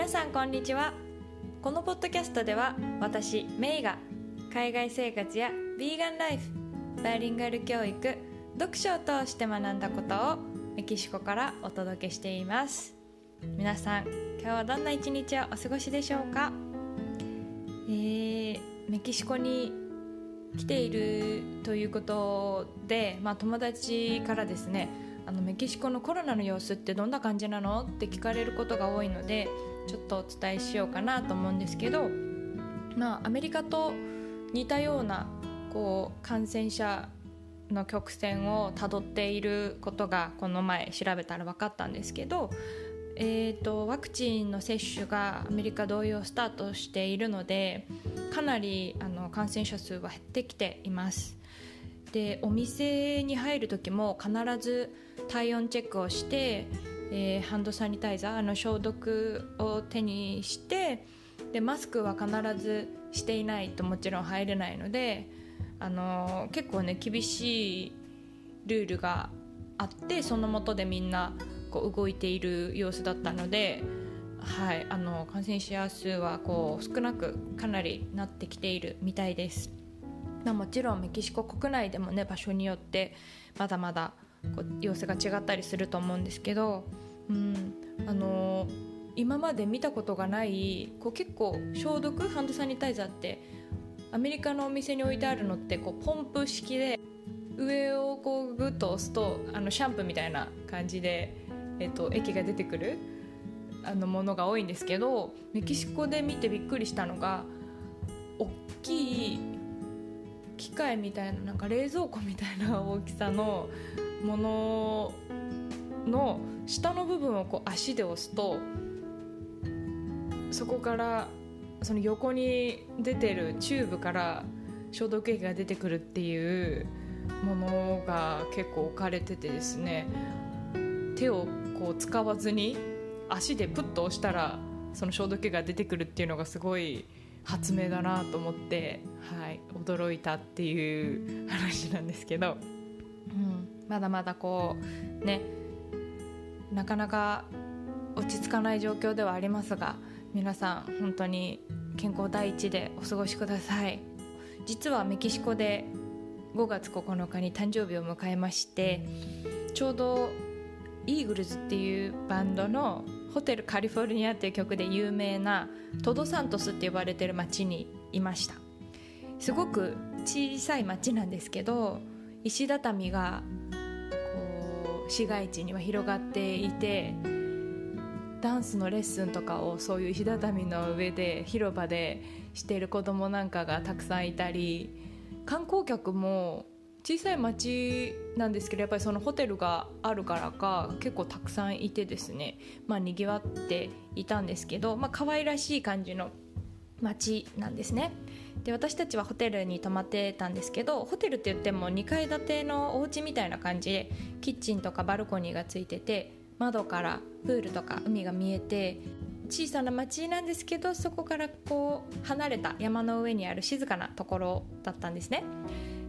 皆さんこんにちは。このポッドキャストでは私メイが海外生活やビーガンライフバイリンガル教育読書を通して学んだことをメキシコからお届けしています。皆さん今日はどんな一日をお過ごしでしょうか？えー、メキシコに来ているということで、まあ、友達からですねあのメキシコのコロナの様子ってどんな感じなの？って聞かれることが多いのでちょっとお伝えしようかなと思うんですけど、まあ、アメリカと似たようなこう感染者の曲線をたどっていることがこの前調べたら分かったんですけど、えーと、ワクチンの接種がアメリカ同様スタートしているのでかなりあの感染者数は減ってきています。でお店に入る時も必ず体温チェックをして、えー、ハンドサニタイザーあの消毒を手にしてでマスクは必ずしていないともちろん入れないので、あのー、結構ね厳しいルールがあってそのもとでみんなこう動いている様子だったので、はい、あの感染者数はこう少なくかなりなってきているみたいです。もちろんメキシコ国内でもね場所によってまだまだこう様子が違ったりすると思うんですけど、うんあの、今まで見たことがないこう結構消毒ハンドサニタイザーってアメリカのお店に置いてあるのってこうポンプ式で上をこうグッと押すとあのシャンプーみたいな感じで、えっと、液が出てくるあのものが多いんですけどメキシコで見てびっくりしたのが大きい機械みたいななんか冷蔵庫みたいな大きさのものの下の部分をこう足で押すとそこからその横に出てるチューブから消毒液が出てくるっていうものが結構置かれててですね手をこう使わずに足でプッと押したらその消毒液が出てくるっていうのがすごい発明だなと思って、はい、驚いたっていう話なんですけど。うんまだまだこうねなかなか落ち着かない状況ではありますが皆さん本当に健康第一でお過ごしください。実はメキシコで5月9日に誕生日を迎えましてちょうどイーグルズっていうバンドの「ホテルカリフォルニア」っていう曲で有名なトドサントスって呼ばれてる町にいました。すごく小さい町なんですけど石畳が市街地には広がっていてダンスのレッスンとかをそういう石畳の上で広場でしている子供なんかがたくさんいたり観光客も小さい町なんですけどやっぱりそのホテルがあるからか結構たくさんいてですね。まあにぎわっていたんですけど、まあ可愛らしい感じの町なんですね。で私たちはホテルに泊まってたんですけどホテルって言っても2階建てのお家みたいな感じでキッチンとかバルコニーがついてて窓からプールとか海が見えて小さな町なんですけどそこからこう離れた山の上にある静かなところだったんですね。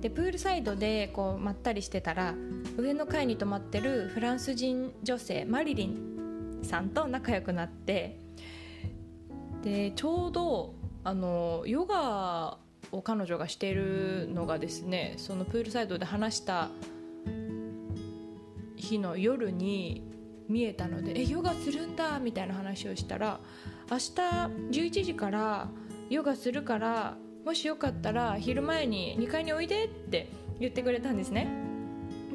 でプールサイドでこうまったりしてたら上の階に泊まってるフランス人女性マリリンさんと仲良くなってでちょうどあのヨガを彼女がしているのがですねそのプールサイドで話した日の夜に見えたので「えヨガするんだ」みたいな話をしたら「明日11時からヨガするからもしよかったら昼前に2階においで」って言ってくれたんですね。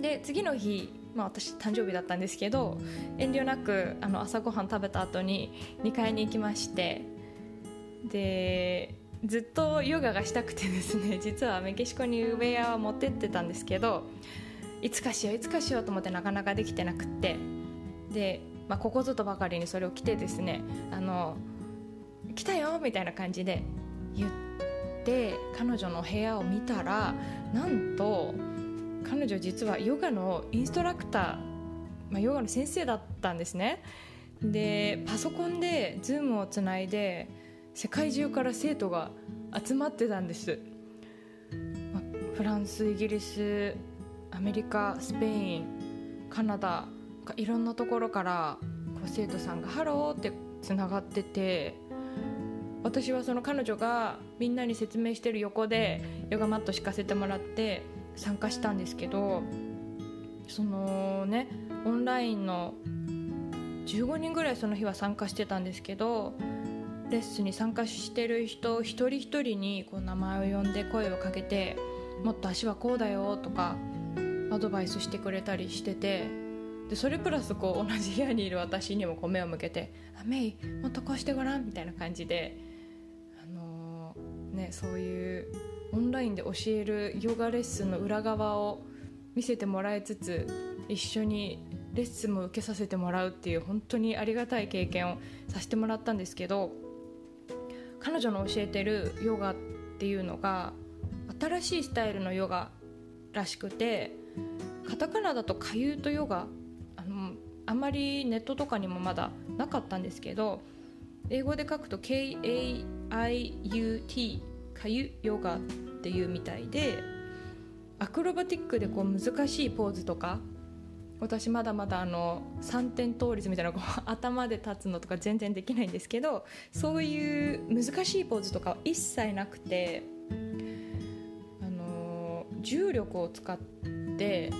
で次の日まあ、私誕生日だったんですけど遠慮なくあの朝ごはん食べた後に2階に行きましてでずっとヨガがしたくてですね 実はメキシコにウェアは持ってってたんですけどいつかしよういつかしようと思ってなかなかできてなくってで、まあ、ここぞとばかりにそれを着てですねあの来たよみたいな感じで言って彼女の部屋を見たらなんと彼女実はヨガのインストラクター、まあ、ヨガの先生だったんですね。でパソコンで Zoom をつないで世界中から生徒が集まってたんです、フランスイギリスアメリカスペインカナダいろんなところからこう生徒さんが「ハロー」ってつながってて私はその彼女がみんなに説明してる横でヨガマット敷かせてもらって参加したんですけどそのねオンラインの15人ぐらいその日は参加してたんですけどレッスンに参加してる人一人一人にこう名前を呼んで声をかけてもっと足はこうだよとかアドバイスしてくれたりしててでそれプラスこう同じ部屋にいる私にもこう目を向けて「あメイもっとこうしてごらん」みたいな感じで、あのー、ね、そういうオンラインで教えるヨガレッスンの裏側を見せてもらいつつ一緒にレッスンも受けさせてもらうっていう本当にありがたい経験をさせてもらったんですけど彼女の教えてるヨガっていうのが新しいスタイルのヨガらしくてカタカナだとかゆとヨガあのあまりネットとかにもまだなかったんですけど英語で書くと KAIUT かゆヨガっていうみたいでアクロバティックでこう難しいポーズとか私まだまだあの3点倒立みたいなこう頭で立つのとか全然できないんですけどそういう難しいポーズとかは一切なくてあの重力を使って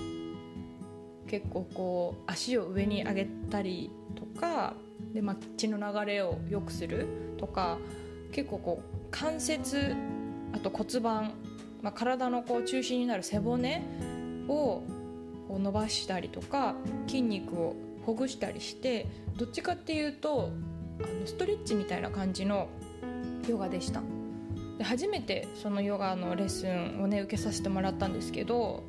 結構こう足を上に上げたりとかで、まあ、血の流れを良くするとか結構こう関節あと骨盤、まあ、体のこう中心になる背骨をこう伸ばしたりとか筋肉をほぐしたりしてどっちかっていうとあのストレッチみたいな感じのヨガでした。で初めてそのヨガのレッスンをね受けさせてもらったんですけど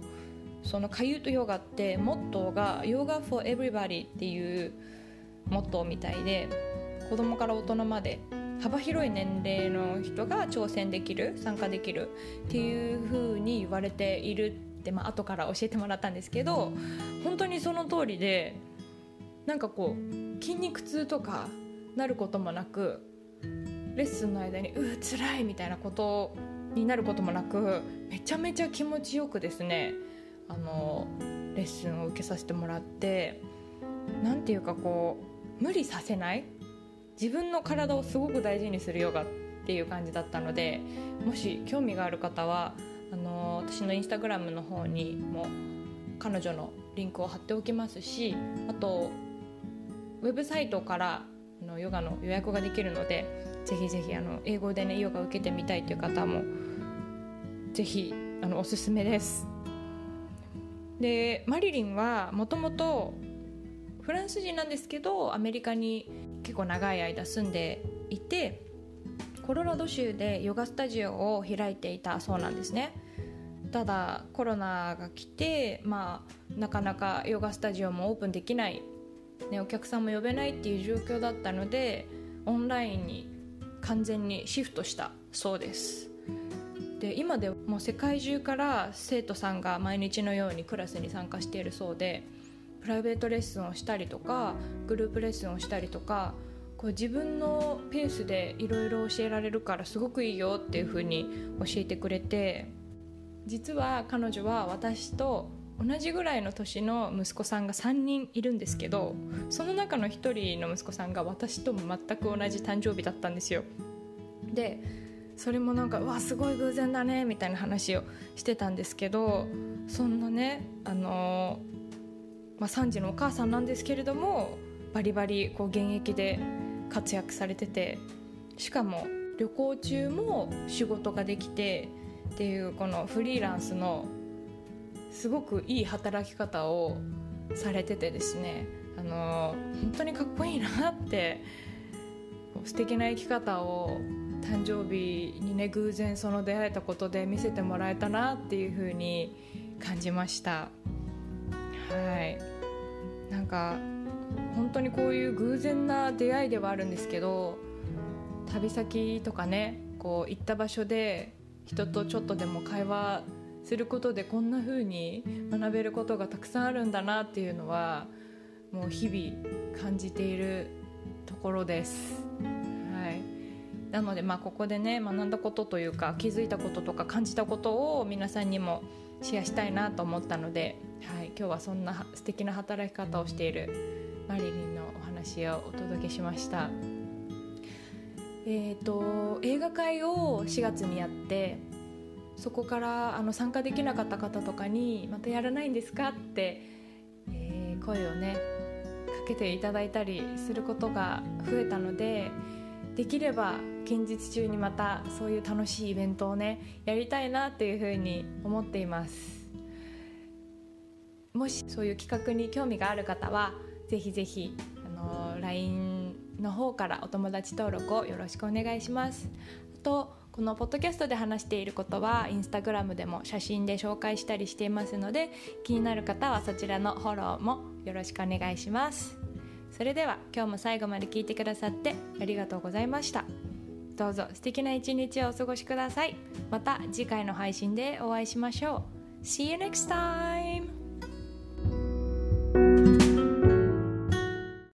そのかゆとヨガってモットーが「ヨガ for everybody」っていうモットーみたいで子供から大人まで幅広い年齢の人が挑戦できる参加できるっていう風に言われているって、まあ後から教えてもらったんですけど本当にその通りでなんかこう筋肉痛とかなることもなくレッスンの間に「うー辛い」みたいなことになることもなくめちゃめちゃ気持ちよくですねあのレッスンを受けさせてもらって何ていうかこう無理させない自分の体をすごく大事にするヨガっていう感じだったのでもし興味がある方はあの私のインスタグラムの方にも彼女のリンクを貼っておきますしあとウェブサイトからあのヨガの予約ができるのでぜひぜひあの英語でねヨガ受けてみたいという方もぜひあのおすすめです。でマリリンはもともとフランス人なんですけどアメリカに結構長い間住んでいてコロラド州でヨガスタジオを開いていたそうなんですね。ただコロナが来て、まあ、なかなかヨガスタジオもオープンできない、ね、お客さんも呼べないっていう状況だったのでオンラインに完全にシフトしたそうです。で今でも世界中から生徒さんが毎日のようにクラスに参加しているそうでプライベートレッスンをしたりとかグループレッスンをしたりとかこう自分のペースでいろいろ教えられるからすごくいいよっていうふうに教えてくれて実は彼女は私と同じぐらいの年の息子さんが3人いるんですけどその中の1人の息子さんが私とも全く同じ誕生日だったんですよ。でそれもなんかうわすごい偶然だねみたいな話をしてたんですけどそんなねあのまあ、3児のお母さんなんですけれどもバリバリこう現役で活躍されててしかも旅行中も仕事ができてっていうこのフリーランスのすごくいい働き方をされててですね。あの本当にかっこいいなって素敵な生き方を誕生日にね偶然その出会えたことで見せてもらえたなっていう風に感じました。はい。なんか本当にこういう偶然な出会いではあるんですけど旅先とかねこう行った場所で人とちょっとでも会話することでこんな風に学べることがたくさんあるんだなっていうのはもう日々感じているところです。はい、なのでまあここでね学んだことというか気づいたこととか感じたことを皆さんにもシェアしたいなと思ったので、はい、今日はそんな素敵な働き方をしているマリリンのお話をお届けしました。えーと、映画会を4月にやってそこからあの参加できなかった方とかに「またやらないんですか?」って、えー、声をねかけていただいたりすることが増えたのでできれば近日中にまたそういう楽しいイベントをねやりたいなっていうふうに思っていますもしそういう企画に興味がある方はぜひぜひあの LINE の方からお友達登録をよろしくお願いします。あとこのポッドキャストで話していることはインスタグラムでも写真で紹介したりしていますので気になる方はそちらのフォローもよろしくお願いします。それでは今日も最後まで聞いてくださってありがとうございました。どうぞ素敵な一日をお過ごしください。また次回の配信でお会いしましょう。See you next time!